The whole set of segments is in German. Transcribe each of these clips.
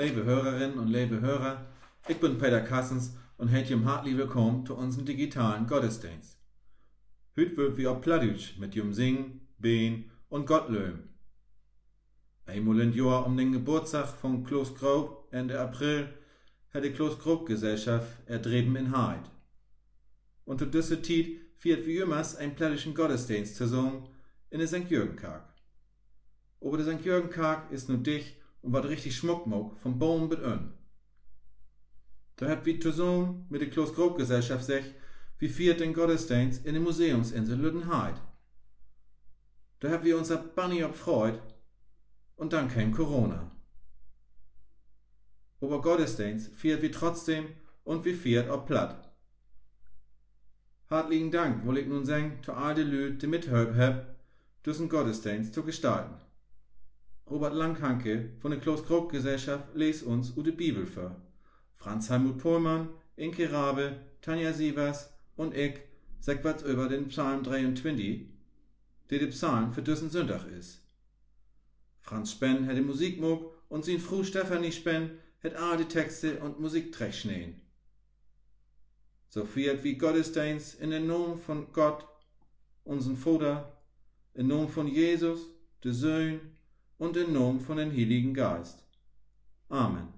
Liebe Hörerinnen und liebe Hörer, ich bin Peter Kassens und heet jum hartlich willkommen zu unserem digitalen Gottesdienst. Heute wird wir auf Plattdeutsch mit jum Singen, Been und Gott löben. Einmal im Jahr um den Geburtstag von Kloos Grob Ende April hat die Kloos Grob Gesellschaft erdreben in Heid. Und zu dieser Zeit feiert wie immer ein plattischen Gottesdienst zusammen in der St. Jürgen-Karg. Aber der St. Jürgen-Karg ist nur dicht und wat richtig schmuckmuck vom Baum bis ön. Da hat wie zusammen mit der Kloos Grob Gesellschaft sich, wie feiert den Gottesdienst in der Museumsinsel Lüdenheid. Da haben wir unser Bunny abfreut und dann kam Corona. Aber Gottesdienst feiert wir trotzdem und wir feiert auch platt. Herzlichen Dank, wohl ich nun sagen, zu all den Leuten, die mithelfen haben, diesen Gottesdienst zu gestalten. Robert Langhanke von der Klaus Krog Gesellschaft lest uns u de Bibel vor. Franz Helmut Pohlmann, Inke Rabe, Tanja Sievers und ich sag was über den Psalm 23, der der Psalm für diesen Sonntag ist. Franz Spenn hat die Musik mog und sin Frau Stefanie Spenn hat all die Texte und Musik schneen. So feiert wie Gottesdienst in den Namen von Gott, unseren Vater, in Namen von Jesus, der Sohn und Namen von den Heiligen Geist. Amen.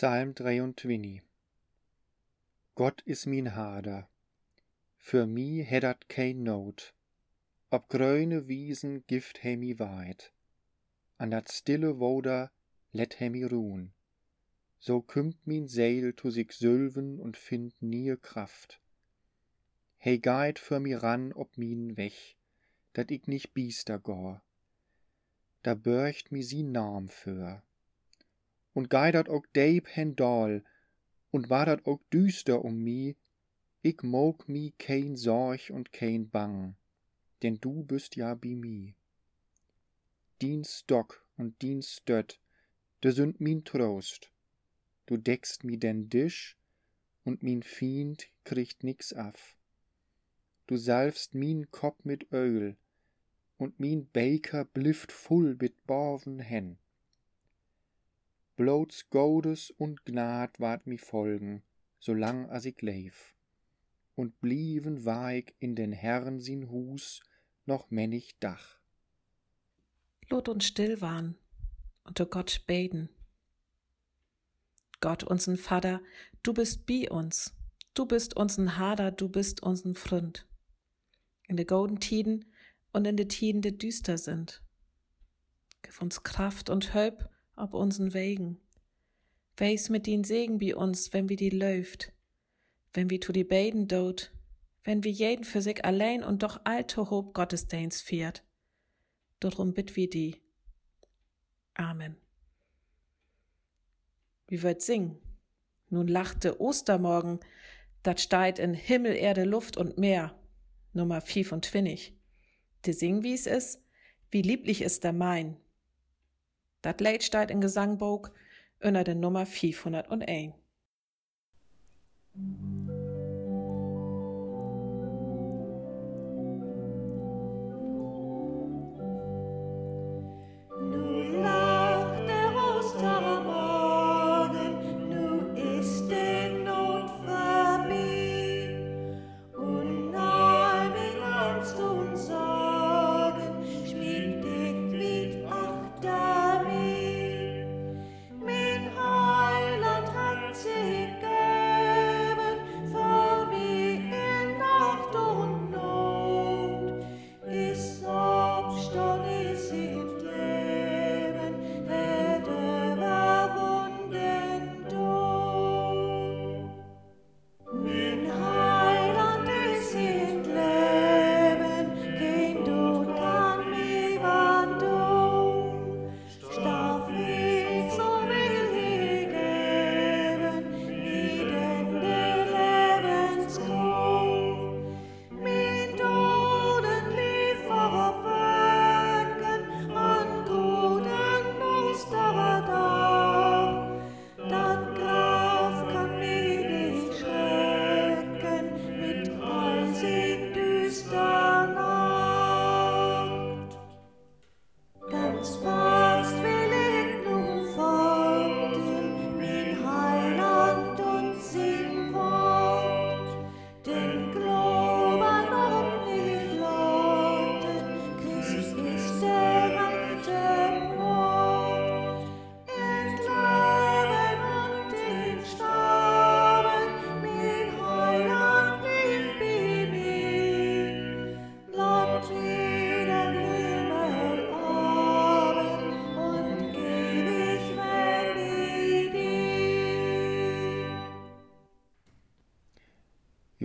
Psalm 23 Gott is min Hader, für mi hättert kein Not, ob grüne Wiesen gift he mi weit, an dat stille Woder let he mi ruhn, so kümmt min Seil tu sich sülven und find nie Kraft. He geit für mi ran ob min Weg, dat ich nicht biester gor, da börcht mi sie Naam für und geidert ook deep dal, und war dat ook düster um mi, ich mog mi kein Sorg und kein Bang, denn du bist ja bi mi. Dien Stock und dien Stött, de sind min Trost. Du deckst mi den Tisch, und min Fiend kriegt nix af. Du salfst min Kopf mit Öl, und min Baker blifft voll mit Borven hen bloß Godes und Gnad ward mi folgen, solang as ich leif. Und blieben war ich in den Herrn sin Hus noch männig Dach. Lot und still waren du Gott beten. Gott, uns'n Vater, du bist bi uns. Du bist uns'n Hader, du bist uns'n Freund. In de golden Tiden und in de Tiden, die düster sind. Gib uns Kraft und Hölp, auf unseren Wegen. Weis mit den Segen bei uns, wenn wir die läuft, wenn wir zu die beiden dort, wenn wir jeden für sich allein und doch alte Hob Gottesdienst fährt. Darum bitt wir die. Amen. Wie wird singen? Nun lachte Ostermorgen, dat steigt in Himmel, Erde, Luft und Meer. Nummer 25. Die sing, wie es ist, wie lieblich ist der mein. Dat Lied steht in Gesangbuch unter der Nummer 501.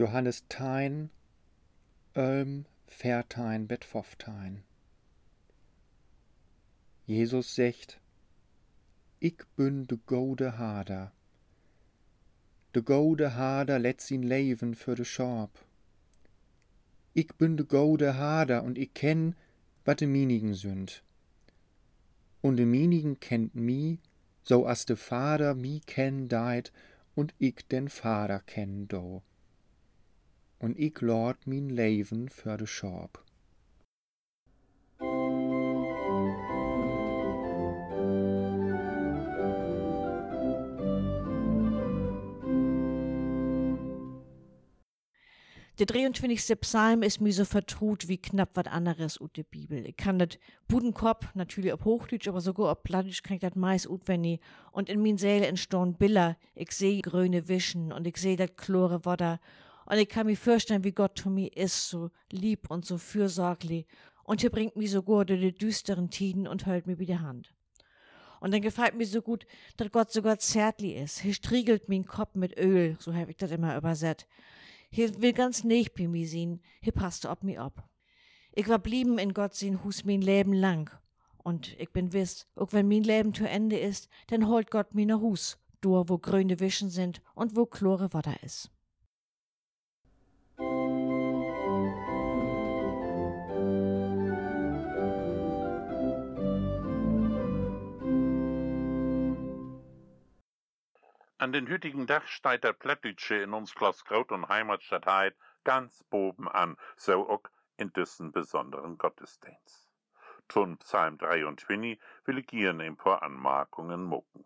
Johannes Tein, Ölm, Vertein, Betfoftein. Jesus secht, ik bin de gode Hader. De gode Hader let zijn leven für de Schorb. Ik bin de gode Hader und ik ken, wat de mienigen sünd. Und de mienigen kennt mi, so as de Vader mi ken deit und ik den Vader ken do. Und ik lord min leven für de Schorb. Der 23. Psalm ist mir so vertraut wie knapp was anderes ut der Bibel. Ich kann das Budenkorb natürlich auf Hochdeutsch, aber sogar auf Plattisch kann ich das meist utwendig. Und in min Seele entstehen Bilder. Ich sehe grüne Wischen und ich sehe das chlore Wasser. Und ich kann mir vorstellen, wie Gott zu mir ist, so lieb und so fürsorglich. Und er bringt mich sogar durch die düsteren Tiden und hält mir der Hand. Und dann gefällt mir so gut, dass Gott sogar zärtlich ist. Er striegelt min Kopf mit Öl, so habe ich das immer übersetzt. Hier will ganz nicht bei mir sein, hier passt ob mir ab. Ich war blieben in Gott sein Hus mein Leben lang. Und ich bin wiss, auch wenn mein Leben zu Ende ist, dann holt Gott mir nach Hus, dort wo grüne Wischen sind und wo chlore Wasser ist. An den hütigen Dach steigt in uns Klosskraut und Heimatstadt Heid ganz boben an, so auch in diesen besonderen Gottesdienst. Tun Psalm 23 will ich hier ein paar Anmerkungen mucken.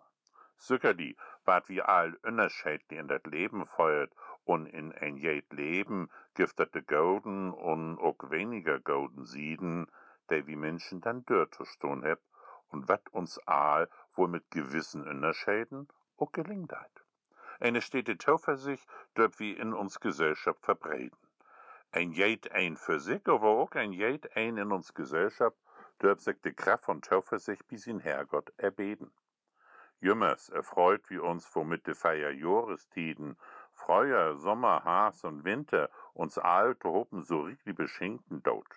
Die, wat wie all Unterschiedlich in das Leben feuert und in ein jed Leben giftete Golden und auch weniger Golden sieden, der wie Menschen dann zu stehen heb und wat uns all wohl mit gewissen Unterschieden auch gelingt hat. Eine stete Zuversicht dort wie in uns Gesellschaft verbreiten. Ein jed ein für sich, aber auch ein jed ein in uns Gesellschaft dort sich die Kraft von Zuversicht bis in Herrgott erbeten. Jümmers erfreut wie uns womit de Feier Jorestiden, Freuer, Sommer, Haas und Winter uns alte Hoppen so richtig beschenken dort.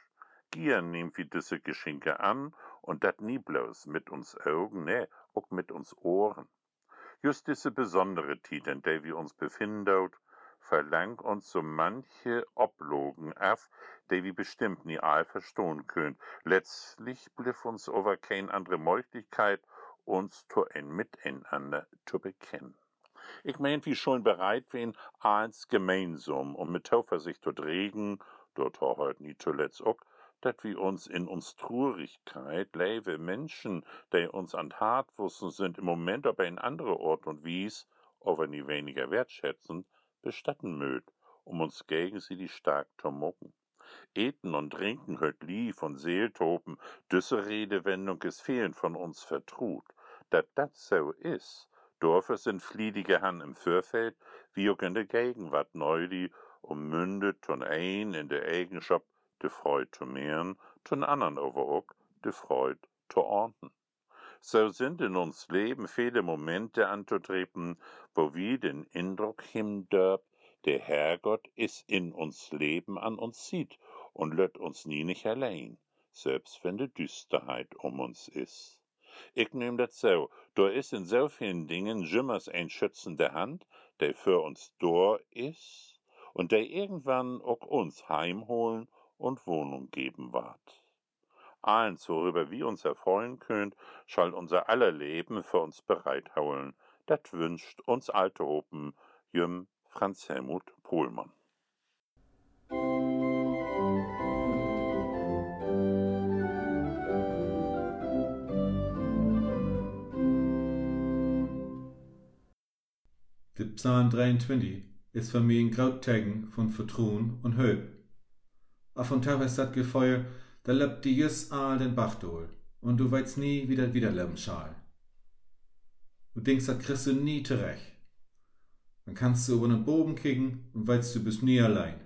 Gier nehmt wie diese Geschenke an und dat nie bloß mit uns Augen, ne, auch mit uns Ohren. Just diese besondere Tid, in der wir uns befinden verlangt uns so manche Oblogen af, der wir bestimmt nie all verstohn könnt. Letztlich bliff uns over kein andere Möglichkeit, uns zu ein Miteinander zu bekennen. Ich mein, wie schon bereit wen, eins gemeinsam und mit Zuversicht dort regen, dort heute nie zuletzt auch, dat wir uns in uns Trurigkeit lewe Menschen, die uns an Hartwussen sind, im Moment aber in andere Ort und Wies, aber nie weniger wertschätzend, bestatten mögt, um uns gegen sie die stark zu mucken. Eten und trinken hört lief und Seeltopen, düsse Redewendung ist fehlen von uns vertrut. Dat dat so is, Dorfe sind fliedige Han im Fürfeld, wie auch in der Gegenwart um mündet und ein in der Eigenschaft de Freud zu mehren, tun andern aber auch de Freud zu orten. So sind in uns Leben viele Momente anzutreten, wo wir den Eindruck himdörp, der Herrgott is in uns Leben an uns sieht und lött uns nie nicht allein, selbst wenn de Düsterheit um uns is. Ich nehm dat so, do is in so vielen Dingen jimmers ein schützende Hand, der für uns dor is und der irgendwann auch uns heimholen und Wohnung geben ward. Eins, worüber wir uns erfreuen könnt, schall unser aller Leben für uns bereithauen. Dat wünscht uns alte Open, Jüm Franz Helmut Pohlmann. Der Psalm 23 ist für mich ein Grautagen von Vertrauen und Hope. Und tau ist dat Gefeuer, da lebt die jüss all den Bach durch, und du weißt nie, wie dat wieder leben schall. Du denkst, dat kriegst du nie zurecht. Dann kannst du über den Boden kicken und weißt, du bist nie allein.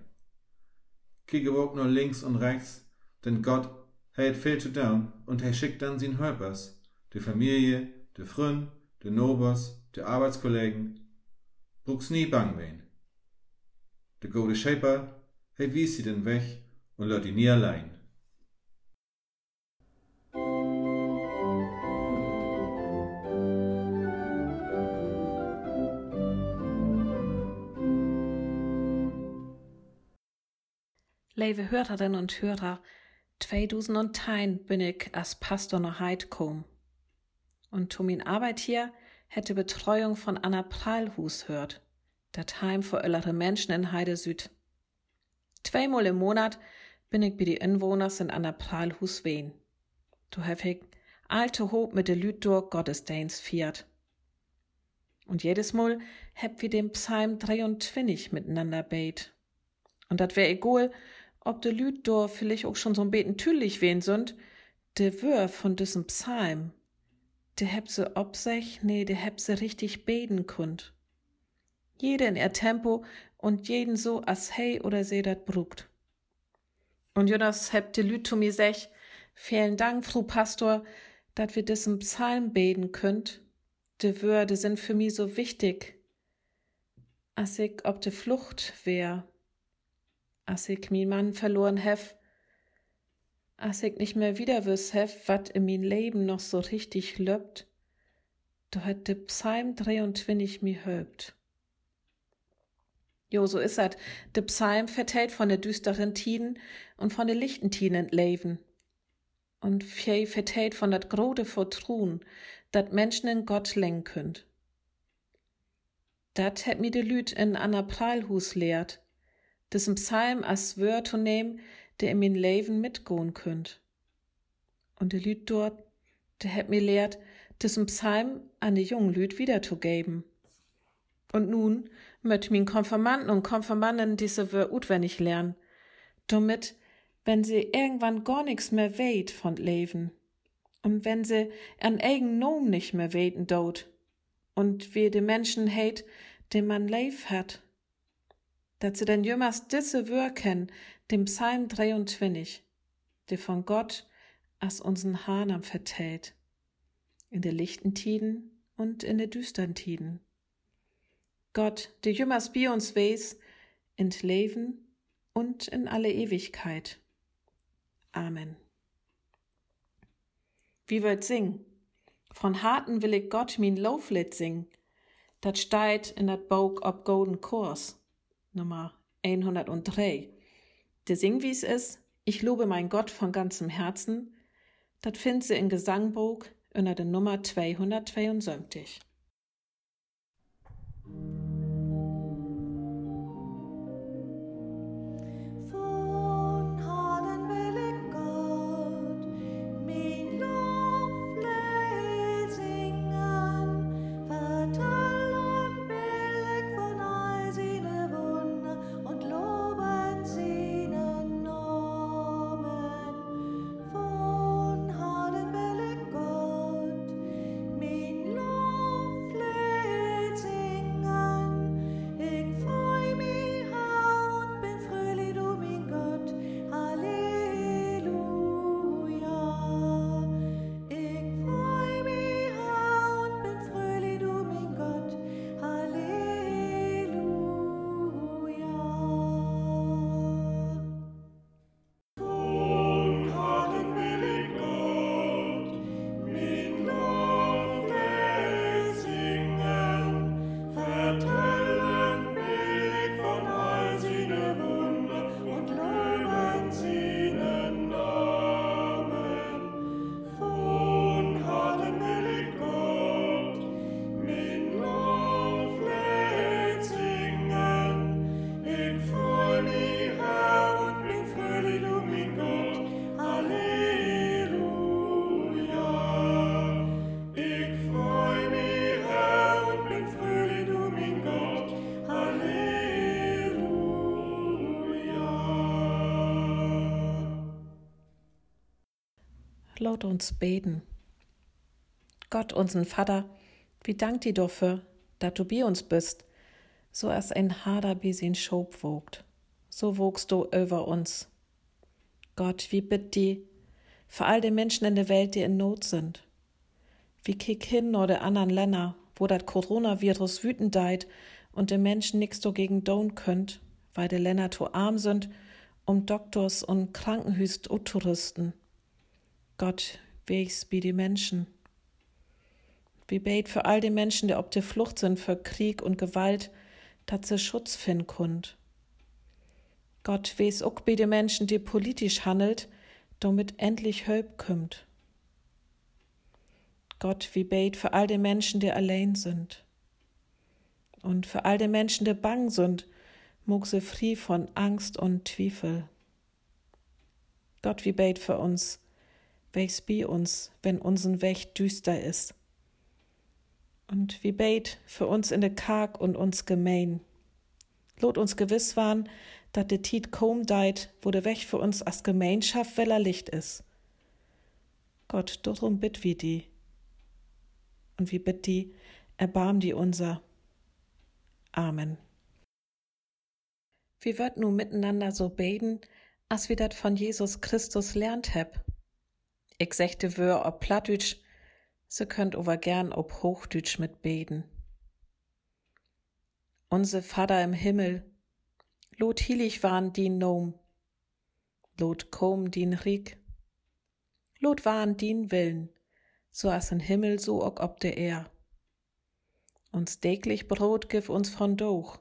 Kicke auch nur links und rechts, denn Gott hat viel zu tun und er schickt dann sin Helpers, die Familie, die Freund, die Nobers, die Arbeitskollegen. Bruchst nie bang wen. De gode Schäper, hij wies sie den Weg und lässt die nie allein. Lieve Hörerinnen und Hörer, 2010 bin ich als Pastor nach Heid. Und zu min Arbeit hier hätte Betreuung von Anna Prahlhus hört, dat Heim für ältere Menschen in Heide Süd. Zweimal im Monat bin ich bei die Inwohners in Anna Prahlhus wehen. Du ich alte Hob mit de Lüd durch Gottesdienst fiert. Und jedes Mal hab wir den Psalm 23 miteinander bet. Und dat wär egal, ob de Lüd do vielleicht auch schon so ein beten tülich wen sind, de Wör von diesem Psalm, de heb se ob sich, nee, de heb se richtig beten kund. Jede in ihr Tempo und jeden so, as hey oder se dat brugt. Und Jonas heb de Lüd zu mir sech, vielen Dank, Fru Pastor, dat wir diesem Psalm beten könnt. De Wörde sind für mi so wichtig, as ich ob de Flucht wär als ich min Mann verloren hef, als ich nicht mehr wieder wüs hef, wat in min Leben noch so richtig löbt, da hat de Psalm 23 mi höbt. Jo, so is dat. De Psalm vertellt von de düsteren Tiden und von de lichten Tiden Leben. Und viel vertellt von dat grode Vertruen, dat Menschen in Gott lenken könnt. Dat hat mi de Lüt in Anna Prahlhus lehrt diesem Psalm als Wör zu nehmen, der in mein Leben mitgehen könnt. Und der Lüd dort, der hat mir lehrt, diesem Psalm an die jungen Lüd wiederzugeben. Und nun möcht min Konfirmanden und Konfirmanden diese Wör utwendig lernen, damit, wenn sie irgendwann gar nichts mehr weht von Leben. Und wenn sie an eigen Nom nicht mehr weten dort. Und wie die Menschen heit, den man leif hat. Dat sie denn jümmers disse Wirken, dem Psalm 23, der von Gott as unseren Hanam vertellt, in der lichten Tiden und in der düstern Tiden. Gott, der jümmers bi uns weis, in Leben und in alle Ewigkeit. Amen. Wie wollt sing? Von Harten will ich Gott min Lauflied sing. Dat steit in dat Bog ob Golden Kurs. Nummer 103. Der Singwies ist, ich lobe mein Gott von ganzem Herzen, das findet sie in Gesangbuch unter der Nummer 272. Laut uns beten. Gott, unseren Vater, wie dank dir dafür, dass du bei uns bist, so als ein Hader bis in Schob wogt. So wogst du über uns. Gott, wie bitt die für all die Menschen in der Welt, die in Not sind. Wie kick hin oder anderen Länder, wo das Coronavirus wütend deit und die Menschen nix dagegen tun könnt, weil die Länder zu arm sind, um Doktors und Krankenhüs auszurüsten. Gott, wegs wie die Menschen. Wie beten für all die Menschen, die auf der Flucht sind für Krieg und Gewalt, dass sie Schutz finden kund. Gott weiß auch bei den Menschen, die politisch handelt, damit endlich Hölp kümmt. Gott, wie bet für all die Menschen, die allein sind. Und für all die Menschen, die bang sind, mog sie frei von Angst und Zweifel. Gott, wie bet für uns, welches bei uns, wenn unsen Weg düster ist. Und wie bet für uns in der Karg und uns gemein. Lot uns gewiss waren, dat de Tiet kaum deit, wo der Weg für uns als Gemeinschaft weller Licht is. Gott, darum bitt wie die. Und wie bitt die, erbarm die unser. Amen. Wie wird nu miteinander so beten, as wie dat von Jesus Christus lernt heb? Ich sechte wör ob Plattdütsch, so könnt over gern ob Hochdütsch mit beten. Unse Vater im Himmel, lot hilig waren din Nom, lot kom din Rieg, lot waren din Willen, so as in Himmel so ook ob der Er. Uns täglich Brot gif uns von Doch,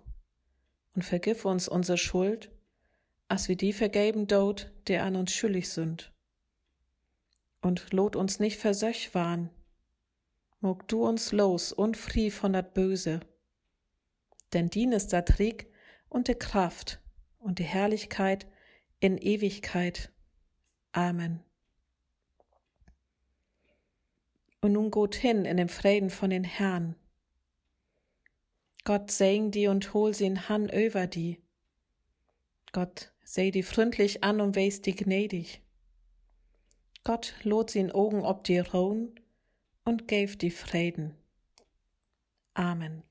und vergif uns unsere Schuld, as wie die vergeben dort, der an uns schuldig sind. Und lot uns nicht versöch waren, mog du uns los und frie von dat Böse. Denn din ist dat Krieg und die Kraft und die Herrlichkeit in Ewigkeit. Amen. Und nun gut hin in dem Frieden von den Herrn. Gott segen die und hol sie in Han über die. Gott seh die freundlich an und weis die gnädig. Gott lot sin Augen ob die Rohn und gave die Frieden. Amen.